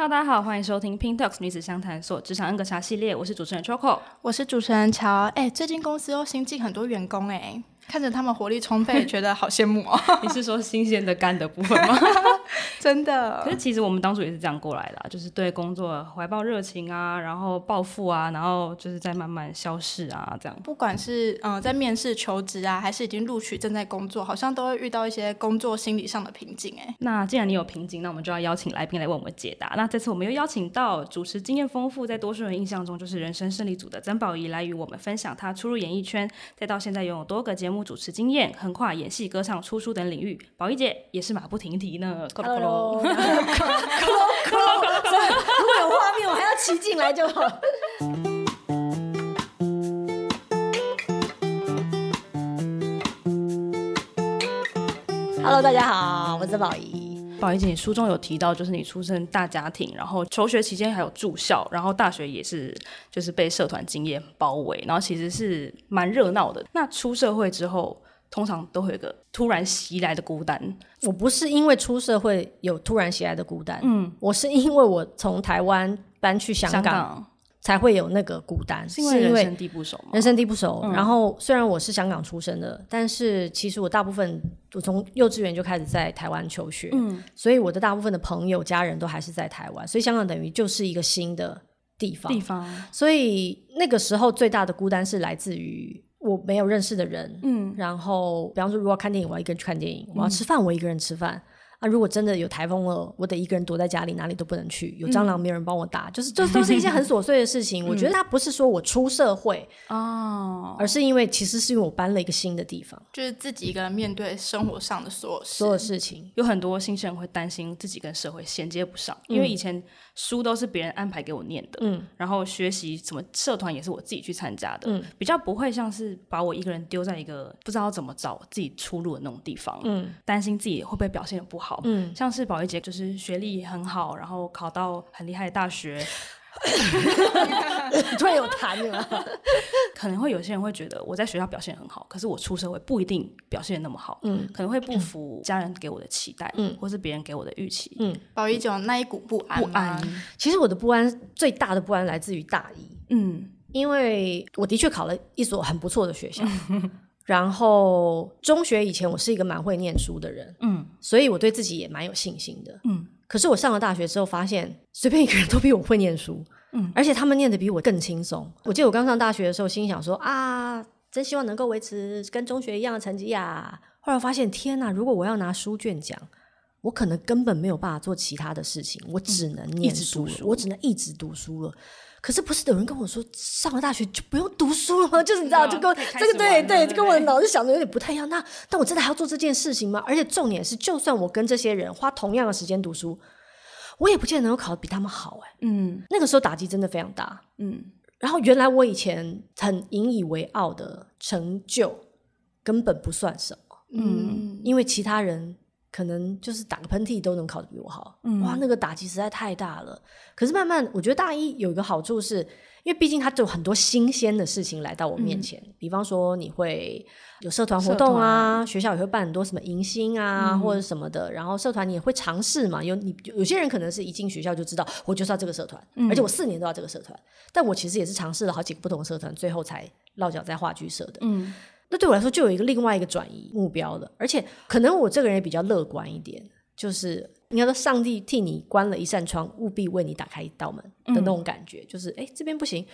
Hello，大家好，欢迎收听 Pin Talks 女子相谈所职场 N 个茶系列，我是主持人 Choco，我是主持人乔。哎，最近公司又新进很多员工，哎。看着他们活力充沛，觉得好羡慕哦。你是说新鲜的肝的部分吗？真的。可是其实我们当初也是这样过来的啊，就是对工作怀抱热情啊，然后抱负啊，然后就是在慢慢消逝啊，这样。不管是嗯、呃、在面试求职啊，还是已经录取正在工作，好像都会遇到一些工作心理上的瓶颈哎。那既然你有瓶颈，那我们就要邀请来宾来为我们解答。那这次我们又邀请到主持经验丰富，在多数人印象中就是人生胜利组的曾宝仪来与我们分享她初入演艺圈，再到现在拥有多个节目主持经验。横跨演戏、歌唱、出书等领域，宝仪姐也是马不停蹄呢。如果有画面，我还要骑进来就好。Hello，大家好，我是宝仪。宝仪姐，你书中有提到，就是你出生大家庭，然后求学期间还有住校，然后大学也是就是被社团经验包围，然后其实是蛮热闹的。那出社会之后，通常都会有一个突然袭来的孤单。我不是因为出社会有突然袭来的孤单，嗯，我是因为我从台湾搬去香港，香港才会有那个孤单。是因为人生地不熟吗？人生地不熟。嗯、然后虽然我是香港出生的，但是其实我大部分我从幼稚园就开始在台湾求学，嗯，所以我的大部分的朋友家人都还是在台湾，所以香港等于就是一个新的地方。地方。所以那个时候最大的孤单是来自于。我没有认识的人，嗯，然后比方说，如果要看电影，我要一个人去看电影；我要吃饭，我一个人吃饭。嗯啊！如果真的有台风了，我得一个人躲在家里，哪里都不能去。有蟑螂，没有人帮我打，嗯、就是这都是一些很琐碎的事情。嗯、我觉得他不是说我出社会哦，而是因为其实是因为我搬了一个新的地方，就是自己一个人面对生活上的所有所有事情。有很多新生人会担心自己跟社会衔接不上，嗯、因为以前书都是别人安排给我念的，嗯，然后学习什么社团也是我自己去参加的，嗯，比较不会像是把我一个人丢在一个不知道怎么找自己出路的那种地方，嗯，担心自己会不会表现的不好。嗯，像是宝仪姐，就是学历很好，然后考到很厉害的大学，突然有痰了。可能会有些人会觉得我在学校表现很好，可是我出社会不一定表现那么好，嗯，可能会不服家人给我的期待，嗯，或是别人给我的预期，嗯。宝仪姐那一股不安，不安。其实我的不安最大的不安来自于大一，嗯，因为我的确考了一所很不错的学校。然后中学以前我是一个蛮会念书的人，嗯，所以我对自己也蛮有信心的，嗯。可是我上了大学之后，发现随便一个人都比我会念书，嗯，而且他们念的比我更轻松。我记得我刚上大学的时候，心想说啊，真希望能够维持跟中学一样的成绩呀。后来发现，天哪，如果我要拿书卷奖，我可能根本没有办法做其他的事情，我只能念书，嗯，我只能一直读书了。可是不是有人跟我说上了大学就不用读书了吗？就是你知道，就跟这个对对，就跟我的脑子想的有点不太一样。那但我真的还要做这件事情吗？而且重点是，就算我跟这些人花同样的时间读书，我也不见得能够考得比他们好。哎，嗯，那个时候打击真的非常大。嗯，然后原来我以前很引以为傲的成就根本不算什么。嗯，因为其他人。可能就是打个喷嚏都能考得比我好，嗯、哇，那个打击实在太大了。可是慢慢，我觉得大一有一个好处是，因为毕竟它就有很多新鲜的事情来到我面前。嗯、比方说，你会有社团活动啊，学校也会办很多什么迎新啊，嗯、或者什么的。然后社团你也会尝试嘛，有你有些人可能是一进学校就知道，我就是要这个社团，嗯、而且我四年都要这个社团。但我其实也是尝试了好几个不同的社团，最后才落脚在话剧社的。嗯。那对我来说就有一个另外一个转移目标了，而且可能我这个人也比较乐观一点，就是应该说上帝替你关了一扇窗，务必为你打开一道门的那种感觉，嗯、就是哎这边不行，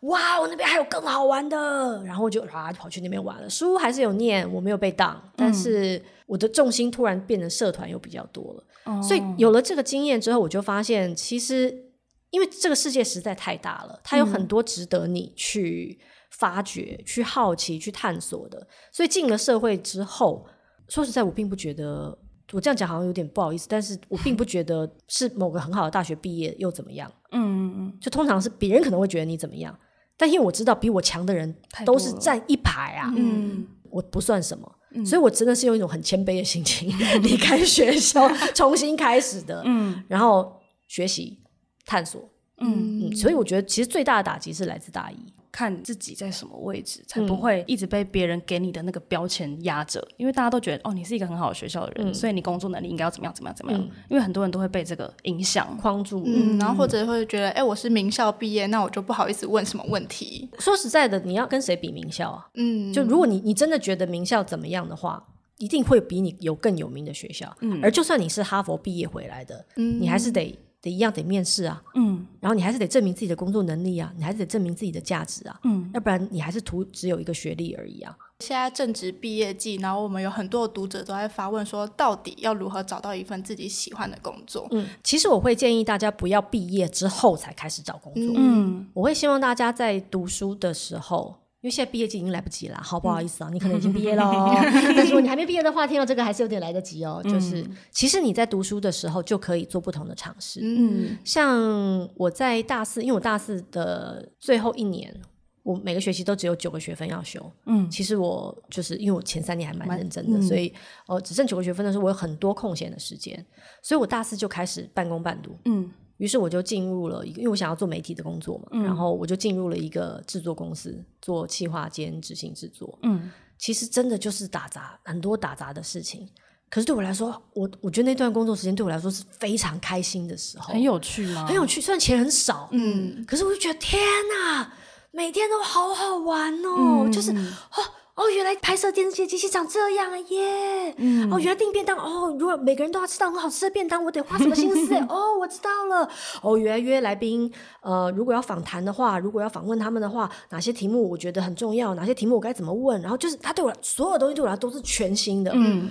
哇我那边还有更好玩的，然后就啊就跑去那边玩了，书还是有念，我没有被当，但是我的重心突然变成社团又比较多了，嗯、所以有了这个经验之后，我就发现其实因为这个世界实在太大了，它有很多值得你去。发掘、去好奇、去探索的，所以进了社会之后，说实在，我并不觉得我这样讲好像有点不好意思，但是我并不觉得是某个很好的大学毕业又怎么样。嗯嗯嗯，就通常是别人可能会觉得你怎么样，但因为我知道比我强的人都是站一排啊，嗯，我不算什么，嗯、所以我真的是用一种很谦卑的心情离开学校，重新开始的，嗯，然后学习、探索，嗯。嗯，所以我觉得其实最大的打击是来自大一。看自己在什么位置，才不会一直被别人给你的那个标签压着。因为大家都觉得哦，你是一个很好的学校的人，所以你工作能力应该要怎么样怎么样怎么样。因为很多人都会被这个影响框住，嗯，然后或者会觉得，哎，我是名校毕业，那我就不好意思问什么问题。说实在的，你要跟谁比名校啊？嗯，就如果你你真的觉得名校怎么样的话，一定会比你有更有名的学校。嗯，而就算你是哈佛毕业回来的，嗯，你还是得。得一样得面试啊，嗯，然后你还是得证明自己的工作能力啊，你还是得证明自己的价值啊，嗯，要不然你还是图只有一个学历而已啊。现在正值毕业季，然后我们有很多的读者都在发问说，到底要如何找到一份自己喜欢的工作？嗯，其实我会建议大家不要毕业之后才开始找工作，嗯，我会希望大家在读书的时候。因为现在毕业季已经来不及了，好不好意思啊？嗯、你可能已经毕业了，但是如果你还没毕业的话，听到这个还是有点来得及哦。嗯、就是其实你在读书的时候就可以做不同的尝试。嗯，像我在大四，因为我大四的最后一年，我每个学期都只有九个学分要修。嗯，其实我就是因为我前三年还蛮认真的，嗯、所以呃只剩九个学分的时候，我有很多空闲的时间，所以我大四就开始半工半读。嗯。于是我就进入了一个，因为我想要做媒体的工作嘛，嗯、然后我就进入了一个制作公司做企划兼执行制作。嗯，其实真的就是打杂，很多打杂的事情。可是对我来说，我我觉得那段工作时间对我来说是非常开心的时候，很有趣吗？很有趣，虽然钱很少，嗯，可是我就觉得天哪，每天都好好玩哦，嗯、就是哦。哦，原来拍摄电视剧的机器长这样啊耶！嗯、哦，原来订便当哦，如果每个人都要吃到很好吃的便当，我得花什么心思？哦，我知道了。哦，原来约来宾，呃，如果要访谈的话，如果要访问他们的话，哪些题目我觉得很重要？哪些题目我该怎么问？然后就是他对我所有东西对我来说都是全新的。嗯，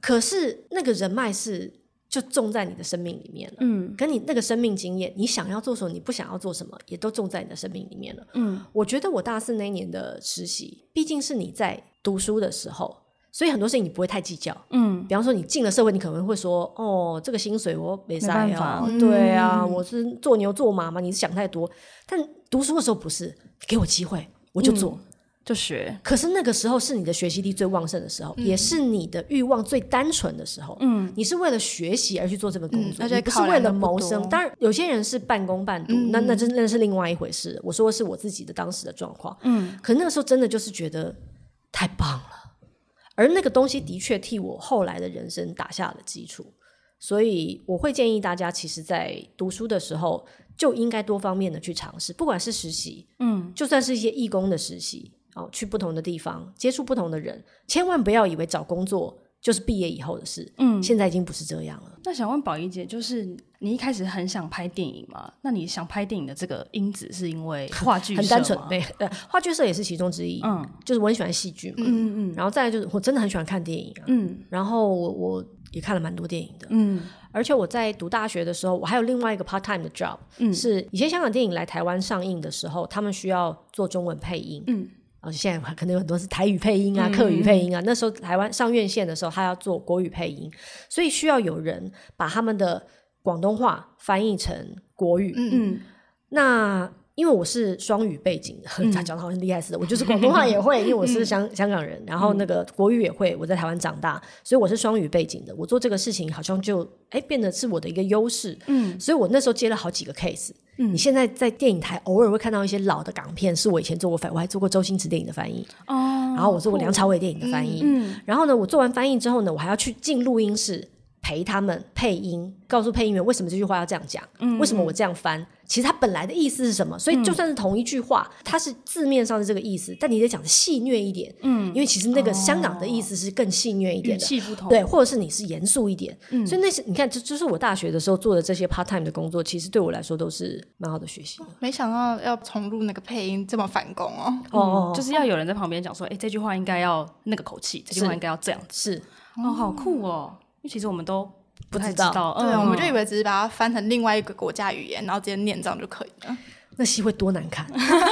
可是那个人脉是。就种在你的生命里面了，嗯，跟你那个生命经验，你想要做什么，你不想要做什么，也都种在你的生命里面了，嗯。我觉得我大四那一年的实习，毕竟是你在读书的时候，所以很多事情你不会太计较，嗯。比方说你进了社会，你可能会说，哦，这个薪水我没办法，对啊，嗯、我是做牛做马嘛，你是想太多。但读书的时候不是，给我机会我就做。嗯就学，可是那个时候是你的学习力最旺盛的时候，嗯、也是你的欲望最单纯的时候。嗯，你是为了学习而去做这份工作，而且、嗯、不是为了谋生。当然，有些人是半工半读，嗯、那那真的是另外一回事。我说的是我自己的当时的状况。嗯，可那个时候真的就是觉得太棒了，而那个东西的确替我后来的人生打下了基础。所以我会建议大家，其实，在读书的时候就应该多方面的去尝试，不管是实习，嗯，就算是一些义工的实习。哦，去不同的地方接触不同的人，千万不要以为找工作就是毕业以后的事。嗯，现在已经不是这样了。那想问宝仪姐，就是你一开始很想拍电影吗？那你想拍电影的这个因子是因为 话剧社很单纯，对，呃，话剧社也是其中之一。嗯，就是我很喜欢戏剧嘛。嗯嗯嗯。然后再来就是我真的很喜欢看电影啊。嗯。然后我我也看了蛮多电影的。嗯。而且我在读大学的时候，我还有另外一个 part time 的 job，嗯，是以前香港电影来台湾上映的时候，他们需要做中文配音。嗯。而且现在可能有很多是台语配音啊、客语配音啊。嗯、那时候台湾上院线的时候，他要做国语配音，所以需要有人把他们的广东话翻译成国语。嗯嗯，那因为我是双语背景的，他 讲的好像厉害似的，我就是广东话也会，因为我是香香港人，然后那个国语也会，我在台湾长大，所以我是双语背景的。我做这个事情好像就哎变得是我的一个优势。嗯，所以我那时候接了好几个 case。嗯，你现在在电影台偶尔会看到一些老的港片，是我以前做过翻，我还做过周星驰电影的翻译哦，然后我做过梁朝伟电影的翻译，嗯，然后呢，我做完翻译之后呢，我还要去进录音室陪他们配音，告诉配音员为什么这句话要这样讲，嗯，为什么我这样翻。其实它本来的意思是什么？所以就算是同一句话，嗯、它是字面上是这个意思，但你得讲的戏虐一点。嗯，因为其实那个香港的意思是更戏虐一点的，语气不同。对，或者是你是严肃一点。嗯，所以那些你看，这就是我大学的时候做的这些 part time 的工作，其实对我来说都是蛮好的学习。没想到要重录那个配音这么反攻哦。就是要有人在旁边讲说，哎，这句话应该要那个口气，这句话应该要这样子。是，哦，好酷哦。因为其实我们都。不太知道，知道对，嗯、我们就以为只是把它翻成另外一个国家语言，然后直接念这样就可以了。那戏会多难看？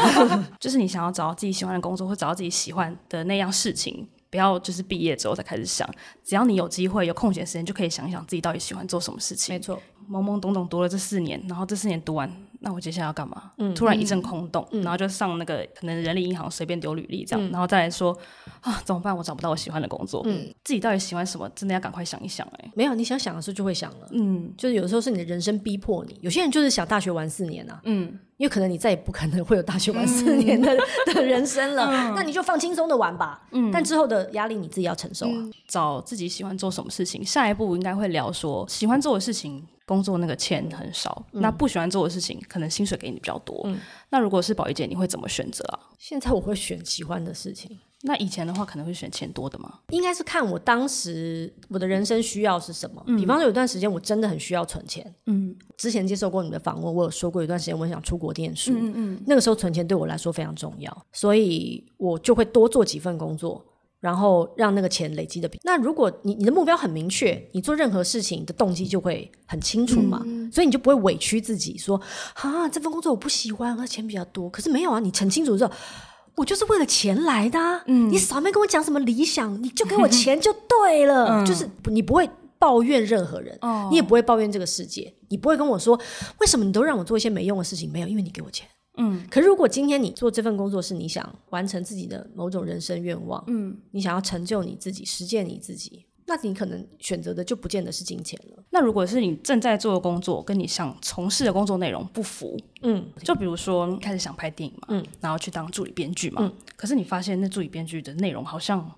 就是你想要找到自己喜欢的工作，或找到自己喜欢的那样事情，不要就是毕业之后才开始想。只要你有机会、有空闲时间，就可以想一想自己到底喜欢做什么事情。没错，懵懵懂懂读了这四年，然后这四年读完，那我接下来要干嘛？嗯，突然一阵空洞，嗯、然后就上那个可能人力银行随便丢履历这样，嗯、然后再来说啊，怎么办？我找不到我喜欢的工作，嗯，自己到底喜欢什么？真的要赶快想一想哎、欸。没有，你想想的时候就会想了，嗯，就是有时候是你的人生逼迫你，有些人就是想大学玩四年啊，嗯。因为可能你再也不可能会有大学玩四年的、嗯、的人生了，嗯、那你就放轻松的玩吧。嗯，但之后的压力你自己要承受啊。嗯、找自己喜欢做什么事情，下一步应该会聊说喜欢做的事情，工作那个钱很少，嗯、那不喜欢做的事情，可能薪水给你比较多。嗯，那如果是宝仪姐，你会怎么选择啊？现在我会选喜欢的事情。那以前的话，可能会选钱多的吗？应该是看我当时我的人生需要是什么。嗯、比方说，有段时间我真的很需要存钱。嗯，之前接受过你的访问，我有说过，有段时间我想出国念书。嗯嗯，那个时候存钱对我来说非常重要，所以我就会多做几份工作，然后让那个钱累积的。那如果你你的目标很明确，你做任何事情的动机就会很清楚嘛，嗯、所以你就不会委屈自己说啊，这份工作我不喜欢，而钱比较多。可是没有啊，你很清楚之后。我就是为了钱来的，啊，嗯，你少没跟我讲什么理想，你就给我钱就对了，嗯、就是你不会抱怨任何人，哦、你也不会抱怨这个世界，你不会跟我说为什么你都让我做一些没用的事情，没有，因为你给我钱，嗯。可是如果今天你做这份工作是你想完成自己的某种人生愿望，嗯，你想要成就你自己，实践你自己。那你可能选择的就不见得是金钱了。那如果是你正在做的工作跟你想从事的工作内容不符，嗯，就比如说开始想拍电影嘛，嗯，然后去当助理编剧嘛，嗯，可是你发现那助理编剧的内容好像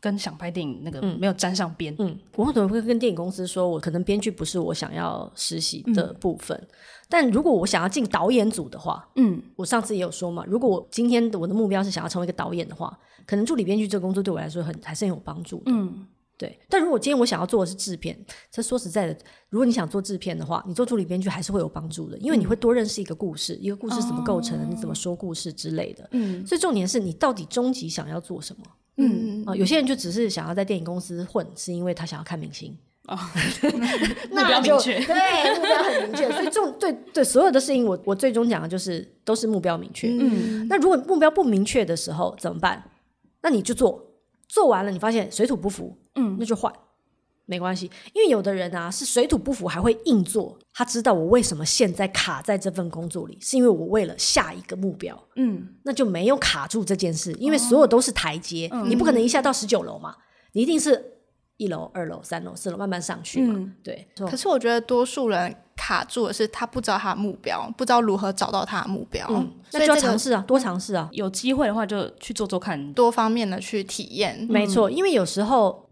跟想拍电影那个没有沾上边，嗯，我可能会跟电影公司说，我可能编剧不是我想要实习的部分，嗯，但如果我想要进导演组的话，嗯，我上次也有说嘛，如果我今天我的目标是想要成为一个导演的话，可能助理编剧这个工作对我来说很还是很有帮助的，嗯。对，但如果今天我想要做的是制片，这说实在的，如果你想做制片的话，你做助理编剧还是会有帮助的，因为你会多认识一个故事，嗯、一个故事怎么构成你怎么说故事之类的。嗯，所以重点是你到底终极想要做什么？嗯啊、呃，有些人就只是想要在电影公司混，是因为他想要看明星哦，目标明确，对，目标很明确。所以重对对所有的事情我，我我最终讲的就是都是目标明确。嗯，那如果目标不明确的时候怎么办？那你就做。做完了，你发现水土不服，嗯，那就换，没关系。因为有的人啊是水土不服还会硬做，他知道我为什么现在卡在这份工作里，是因为我为了下一个目标，嗯，那就没有卡住这件事，因为所有都是台阶，哦、你不可能一下到十九楼嘛，你一定是一楼、二楼、三楼、四楼慢慢上去嘛，嗯、对。可是我觉得多数人卡住的是他不知道他的目标，不知道如何找到他的目标，嗯，那就要尝试啊，多尝试啊，有机会的话就去做做看，多方面的去体验。嗯、没错，因为有时候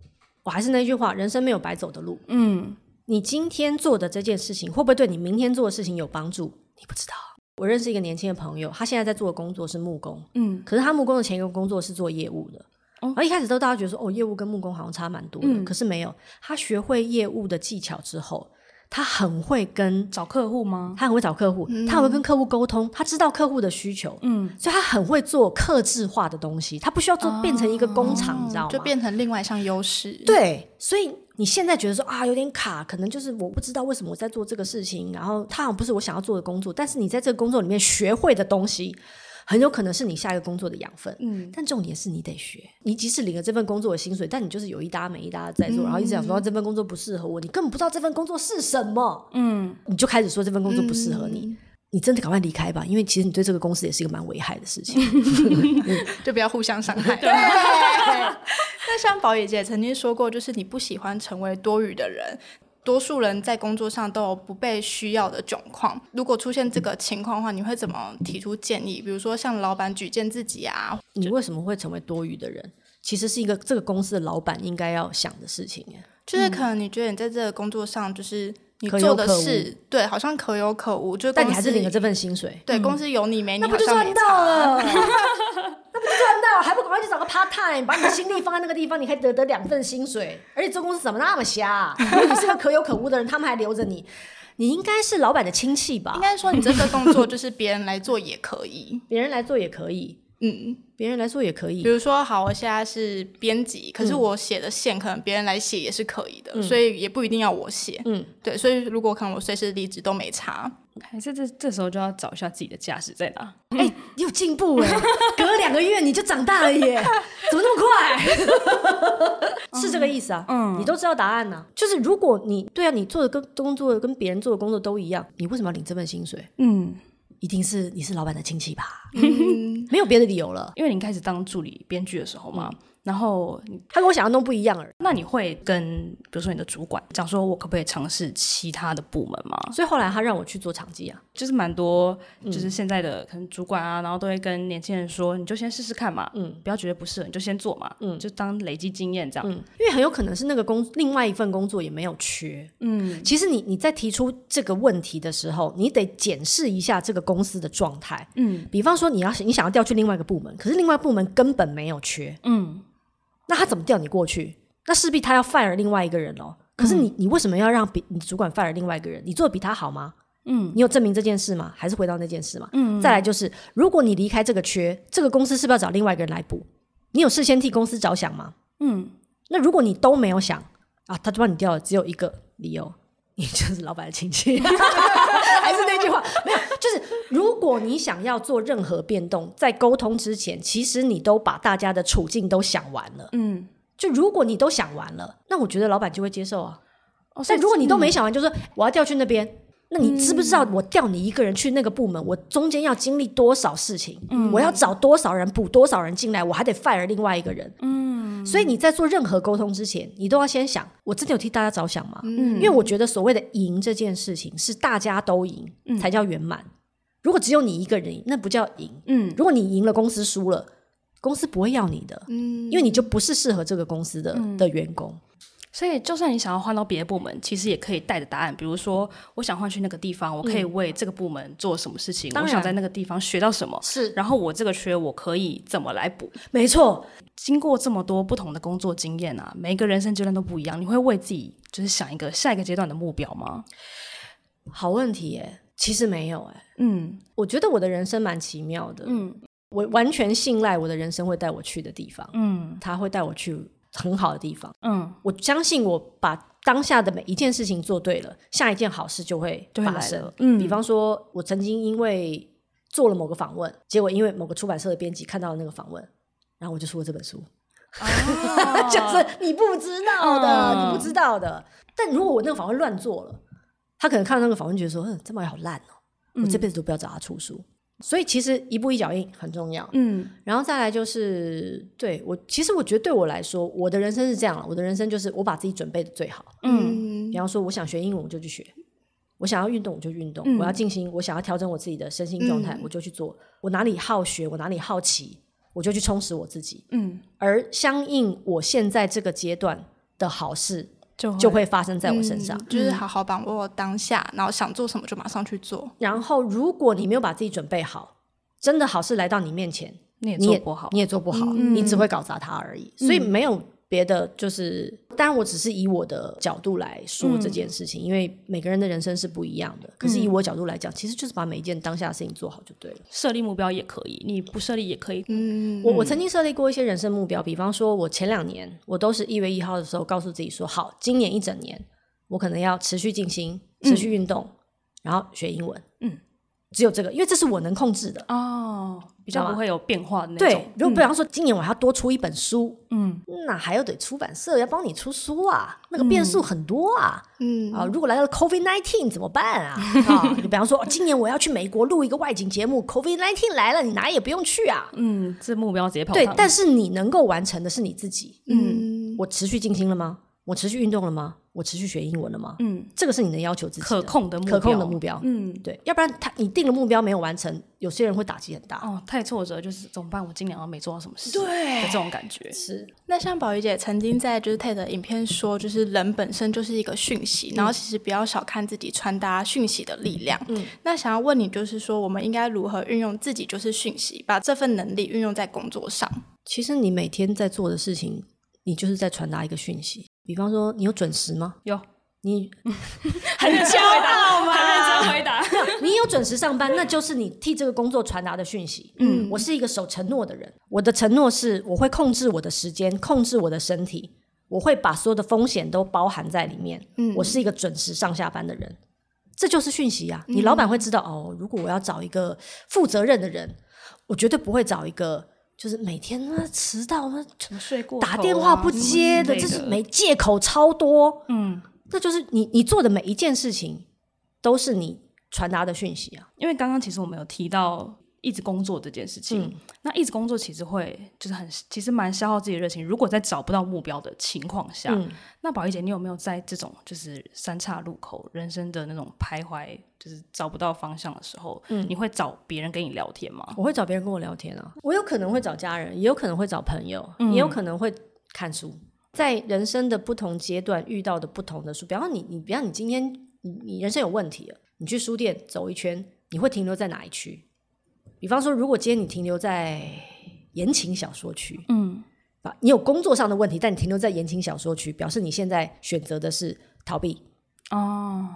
我还是那句话，人生没有白走的路。嗯，你今天做的这件事情会不会对你明天做的事情有帮助？你不知道。我认识一个年轻的朋友，他现在在做的工作是木工，嗯，可是他木工的前一个工作是做业务的，哦，然后一开始都大家觉得说，哦，业务跟木工好像差蛮多的，嗯、可是没有，他学会业务的技巧之后。他很会跟找客户吗？他很会找客户，嗯、他很会跟客户沟通，他知道客户的需求，嗯，所以他很会做客制化的东西，他不需要做变成一个工厂，哦、你知道吗？就变成另外一项优势。对，所以你现在觉得说啊有点卡，可能就是我不知道为什么我在做这个事情，然后他好像不是我想要做的工作，但是你在这个工作里面学会的东西。很有可能是你下一个工作的养分，嗯，但重点是你得学。你即使领了这份工作的薪水，但你就是有一搭没一搭的在做，嗯、然后一直想说这份工作不适合我，你根本不知道这份工作是什么，嗯，你就开始说这份工作不适合你，嗯、你真的赶快离开吧，因为其实你对这个公司也是一个蛮危害的事情，就不要互相伤害。对。那像宝仪姐曾经说过，就是你不喜欢成为多余的人。多数人在工作上都有不被需要的窘况。如果出现这个情况的话，你会怎么提出建议？比如说，向老板举荐自己啊？你为什么会成为多余的人？其实是一个这个公司的老板应该要想的事情。就是可能你觉得你在这个工作上，就是你做的事，对，好像可有可无。就但你还是领了这份薪水，对，公司有你没你，那不就赚到了？那不就赚到？还不赶快去找个 part time，把你的心力放在那个地方，你可以得得两份薪水。而且这公司怎么那么瞎？如果你是个可有可无的人，他们还留着你，你应该是老板的亲戚吧？应该说你这个动作就是别人来做也可以，别人来做也可以。嗯，别人来做也可以。比如说，好，我现在是编辑，可是我写的线可能别人来写也是可以的，嗯、所以也不一定要我写。嗯，对，所以如果可能我随时离职都没差。还是这这时候就要找一下自己的价值在哪？哎、欸，你有进步哎，隔了两个月你就长大了耶，怎么那么快？是这个意思啊？嗯，你都知道答案呢、啊。就是如果你对啊，你做的跟工作跟别人做的工作都一样，你为什么要领这份薪水？嗯。一定是你是老板的亲戚吧？嗯，没有别的理由了。因为你开始当助理编剧的时候嘛。嗯然后他跟我想象中不一样而已。那你会跟比如说你的主管讲说，我可不可以尝试其他的部门吗？所以后来他让我去做场记啊，就是蛮多，就是现在的可能主管啊，然后都会跟年轻人说，你就先试试看嘛，嗯，不要觉得不适合，你就先做嘛，嗯，就当累积经验这样。嗯，因为很有可能是那个工另外一份工作也没有缺，嗯，其实你你在提出这个问题的时候，你得检视一下这个公司的状态，嗯，比方说你要你想要调去另外一个部门，可是另外部门根本没有缺，嗯。那他怎么调你过去？那势必他要 fire 另外一个人喽。可是你，你为什么要让比你主管 fire 另外一个人？你做的比他好吗？嗯，你有证明这件事吗？还是回到那件事吗？嗯，再来就是，如果你离开这个缺，这个公司是不是要找另外一个人来补？你有事先替公司着想吗？嗯，那如果你都没有想啊，他就把你调了，只有一个理由，你就是老板的亲戚。还是那句话，没有，就是如果你想要做任何变动，在沟通之前，其实你都把大家的处境都想完了。嗯，就如果你都想完了，那我觉得老板就会接受啊。哦，但如果你都没想完，就说我要调去那边。那你知不知道，我调你一个人去那个部门，我中间要经历多少事情？嗯，我要找多少人补多少人进来，我还得 fire 另外一个人。嗯，所以你在做任何沟通之前，你都要先想，我真的有替大家着想吗？嗯，因为我觉得所谓的赢这件事情是大家都赢才叫圆满。如果只有你一个人赢，那不叫赢。嗯，如果你赢了，公司输了，公司不会要你的。嗯，因为你就不是适合这个公司的的员工。所以，就算你想要换到别的部门，其实也可以带着答案。比如说，我想换去那个地方，我可以为这个部门做什么事情？嗯、我想在那个地方学到什么？是。然后我这个缺，我可以怎么来补？没错。经过这么多不同的工作经验啊，每一个人生阶段都不一样。你会为自己就是想一个下一个阶段的目标吗？好问题耶，其实没有哎。嗯，我觉得我的人生蛮奇妙的。嗯，我完全信赖我的人生会带我去的地方。嗯，他会带我去。很好的地方，嗯，我相信我把当下的每一件事情做对了，下一件好事就会发生。嗯，比方说，我曾经因为做了某个访问，结果因为某个出版社的编辑看到了那个访问，然后我就出了这本书。啊、就是你不知道的，嗯、你不知道的。但如果我那个访问乱做了，他可能看到那个访问，觉得说：“嗯，这么好烂哦，我这辈子都不要找他出书。”所以其实一步一脚印很重要，嗯，然后再来就是对我，其实我觉得对我来说，我的人生是这样了，我的人生就是我把自己准备的最好，嗯，比方说我想学英文我就去学，我想要运动我就运动，嗯、我要进行，我想要调整我自己的身心状态、嗯、我就去做，我哪里好学我哪里好奇我就去充实我自己，嗯，而相应我现在这个阶段的好事。就会就会发生在我身上，嗯、就是好好把握当下，然后想做什么就马上去做。然后，如果你没有把自己准备好，真的好事来到你面前，你也做不好，你也做不好，嗯、你只会搞砸它而已。所以没有。别的就是，当然我只是以我的角度来说这件事情，嗯、因为每个人的人生是不一样的。可是以我角度来讲，嗯、其实就是把每一件当下的事情做好就对了。设立目标也可以，你不设立也可以。嗯，我我曾经设立过一些人生目标，比方说，我前两年我都是一月一号的时候告诉自己说，好，今年一整年我可能要持续静心、持续运动，嗯、然后学英文。嗯。只有这个，因为这是我能控制的。哦，比较不会有变化的那种。对，如果比方说今年我还要多出一本书，嗯，那还要得出版社要帮你出书啊，那个变数很多啊，嗯。啊，如果来了 COVID nineteen 怎么办啊？啊，你比方说今年我要去美国录一个外景节目，COVID nineteen 来了，你哪也不用去啊，嗯，这目标直接跑。对，但是你能够完成的是你自己，嗯，我持续进行了吗？我持续运动了吗？我持续学英文了吗？嗯，这个是你能要求自己可控的目标，可控的目标。嗯，对，要不然他你定了目标没有完成，有些人会打击很大。哦，太挫折，就是怎么办？我今年好像没做到什么事，对的这种感觉是。那像宝仪姐曾经在就是 TED 影片说，就是人本身就是一个讯息，嗯、然后其实不要小看自己传达讯息的力量。嗯，那想要问你，就是说我们应该如何运用自己就是讯息，把这份能力运用在工作上？其实你每天在做的事情，你就是在传达一个讯息。比方说，你有准时吗？有，你 很骄傲吗？很认真回答。你有准时上班，那就是你替这个工作传达的讯息。嗯，我是一个守承诺的人。我的承诺是，我会控制我的时间，控制我的身体，我会把所有的风险都包含在里面。嗯，我是一个准时上下班的人，这就是讯息啊。你老板会知道、嗯、哦。如果我要找一个负责任的人，我绝对不会找一个。就是每天那迟到，那睡过打电话不接的，这是没借口超多。嗯，这就是你你做的每一件事情，都是你传达的讯息啊。因为刚刚其实我们有提到。一直工作这件事情，嗯、那一直工作其实会就是很其实蛮消耗自己的热情。如果在找不到目标的情况下，嗯、那宝仪姐，你有没有在这种就是三岔路口人生的那种徘徊，就是找不到方向的时候，嗯、你会找别人跟你聊天吗？我会找别人跟我聊天啊，我有可能会找家人，也有可能会找朋友，嗯、也有可能会看书。在人生的不同阶段遇到的不同的书，比方说你你比方你今天你你人生有问题了，你去书店走一圈，你会停留在哪一区？比方说，如果今天你停留在言情小说区，嗯，啊，你有工作上的问题，但你停留在言情小说区，表示你现在选择的是逃避哦。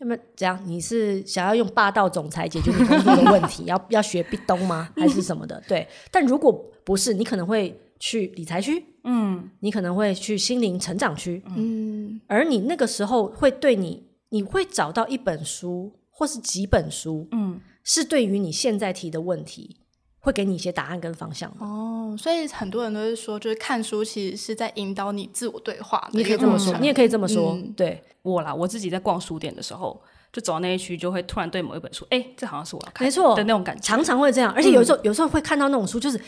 那么怎样，你是想要用霸道总裁解决你工作的问题？要要学壁咚吗？还是什么的？对。但如果不是，你可能会去理财区，嗯，你可能会去心灵成长区，嗯。而你那个时候会对你，你会找到一本书或是几本书，嗯。是对于你现在提的问题，会给你一些答案跟方向哦。所以很多人都是说，就是看书其实是在引导你自我对话。你可以这么说，嗯、你也可以这么说。嗯、对我啦，我自己在逛书店的时候，就走到那一区，就会突然对某一本书，哎，这好像是我要看没错的那种感觉，常常会这样。而且有时候，嗯、有时候会看到那种书，就是。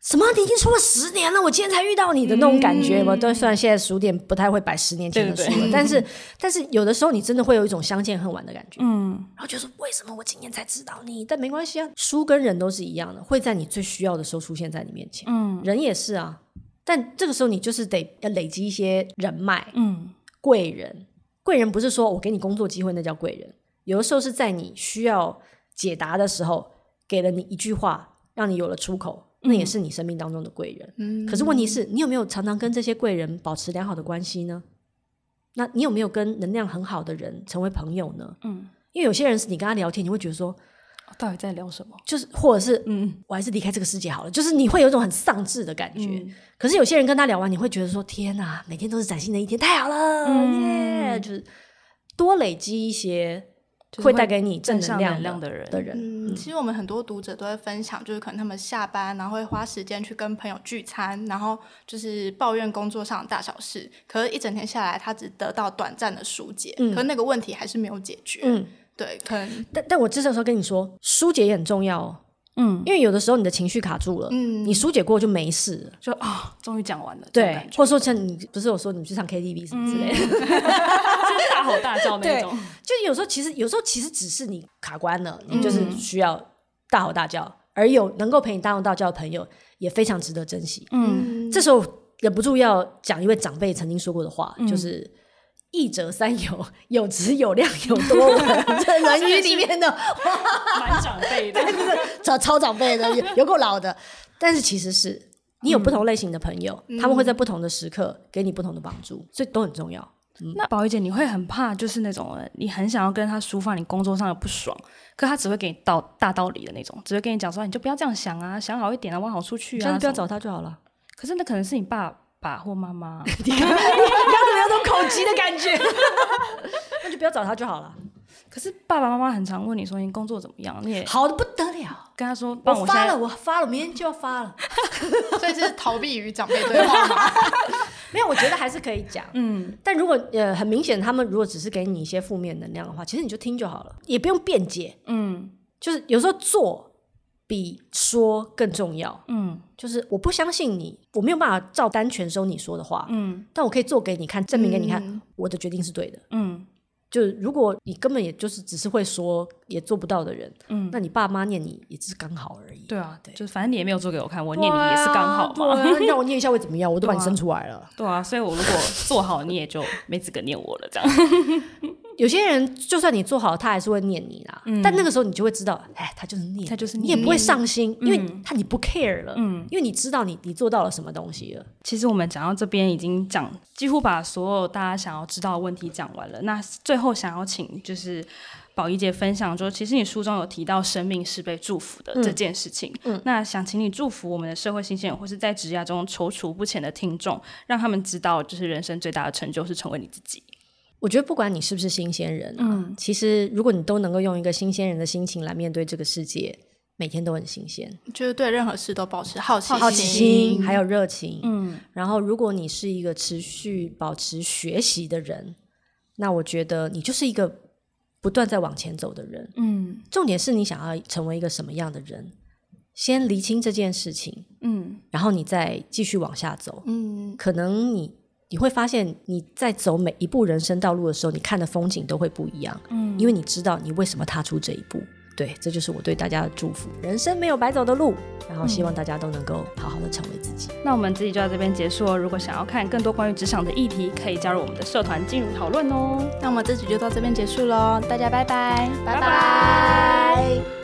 什么？你已经出了十年了，我今天才遇到你的那种感觉吗？对、嗯，虽然现在书店不太会摆十年前的书了，对对对，但是，但是有的时候你真的会有一种相见恨晚的感觉。嗯，然后就说为什么我今年才知道你？但没关系啊，书跟人都是一样的，会在你最需要的时候出现在你面前。嗯，人也是啊，但这个时候你就是得要累积一些人脉。嗯，贵人，贵人不是说我给你工作机会那叫贵人，有的时候是在你需要解答的时候，给了你一句话，让你有了出口。那也是你生命当中的贵人，嗯，可是问题是你有没有常常跟这些贵人保持良好的关系呢？那你有没有跟能量很好的人成为朋友呢？嗯，因为有些人是你跟他聊天，你会觉得说，到底在聊什么？就是或者是，嗯，我还是离开这个世界好了。就是你会有一种很丧志的感觉。嗯，可是有些人跟他聊完，你会觉得说，天哪，每天都是崭新的一天，太好了，耶！就是多累积一些。会带给你正能量的人的人。嗯，其实我们很多读者都会分享，就是可能他们下班，然后会花时间去跟朋友聚餐，然后就是抱怨工作上的大小事。可是，一整天下来，他只得到短暂的疏解，嗯、可是那个问题还是没有解决。嗯，对，可能。但但我这时候跟你说，疏解也很重要哦。嗯，因为有的时候你的情绪卡住了，嗯，你疏解过就没事了，就啊，终于讲完了。对，或者说像你不是有说你去唱 KTV 什么之类的，就是大吼大叫那种。就有时候其实有时候其实只是你卡关了，你就是需要大吼大叫，而有能够陪你大吼大叫的朋友也非常值得珍惜。嗯，这时候忍不住要讲一位长辈曾经说过的话，就是。益者三有，有质有量有多闻。这《论语》里面的话，蛮长辈的，就是超超长辈的，有有够老的。但是其实是你有不同类型的朋友，嗯、他们会在不同的时刻给你不同的帮助，所以都很重要。嗯、那宝仪姐，你会很怕就是那种你很想要跟他抒发你工作上的不爽，可他只会给你道大道理的那种，只会跟你讲说，你就不要这样想啊，想好一点啊，往好处去啊，不要找他就好了。可是那可能是你爸。爸或妈妈，你刚刚怎么有种口急的感觉？那就不要找他就好了。可是爸爸妈妈很常问你说，你工作怎么样？你也好的不得了，跟他说，我发了，我发了，明天就要发了。所以这是逃避与长辈对话吗？没有，我觉得还是可以讲。嗯，但如果呃很明显，他们如果只是给你一些负面能量的话，其实你就听就好了，也不用辩解。嗯，就是有时候做。比说更重要，嗯，就是我不相信你，我没有办法照单全收你说的话，嗯，但我可以做给你看，证明给你看，嗯、我的决定是对的，嗯，就是如果你根本也就是只是会说也做不到的人，嗯，那你爸妈念你也只是刚好而已，对啊，对，就是反正你也没有做给我看，我念你也是刚好嘛，啊、让我念一下会怎么样？我都把你 生出来了，对啊，对啊，所以我如果做好，你也就没资格念我了，这样。有些人就算你做好，他还是会念你啦。嗯、但那个时候你就会知道，哎，他就是念，他就是念，你也不会上心，嗯、因为他你不 care 了，嗯，因为你知道你你做到了什么东西了。其实我们讲到这边已经讲几乎把所有大家想要知道的问题讲完了。那最后想要请就是宝仪姐分享，说其实你书中有提到生命是被祝福的这件事情。嗯，嗯，那想请你祝福我们的社会新鲜人，或是在职涯中踌躇不前的听众，让他们知道，就是人生最大的成就是成为你自己。我觉得不管你是不是新鲜人啊，嗯，其实如果你都能够用一个新鲜人的心情来面对这个世界，每天都很新鲜。就是对任何事都保持好奇心、好奇心还有热情。嗯，然后如果你是一个持续保持学习的人，那我觉得你就是一个不断在往前走的人。嗯，重点是你想要成为一个什么样的人，先厘清这件事情。嗯，然后你再继续往下走。嗯，可能你你会发现你在走每一步人生道路的时候，你看的风景都会不一样。嗯，因为你知道你为什么踏出这一步。对，这就是我对大家的祝福。人生没有白走的路，然后希望大家都能够好好的成为自己。那我们这集就到这边结束哦。如果想要看更多关于职场的议题，可以加入我们的社团进入讨论哦。那我们这集就到这边结束喽，大家拜拜，拜拜。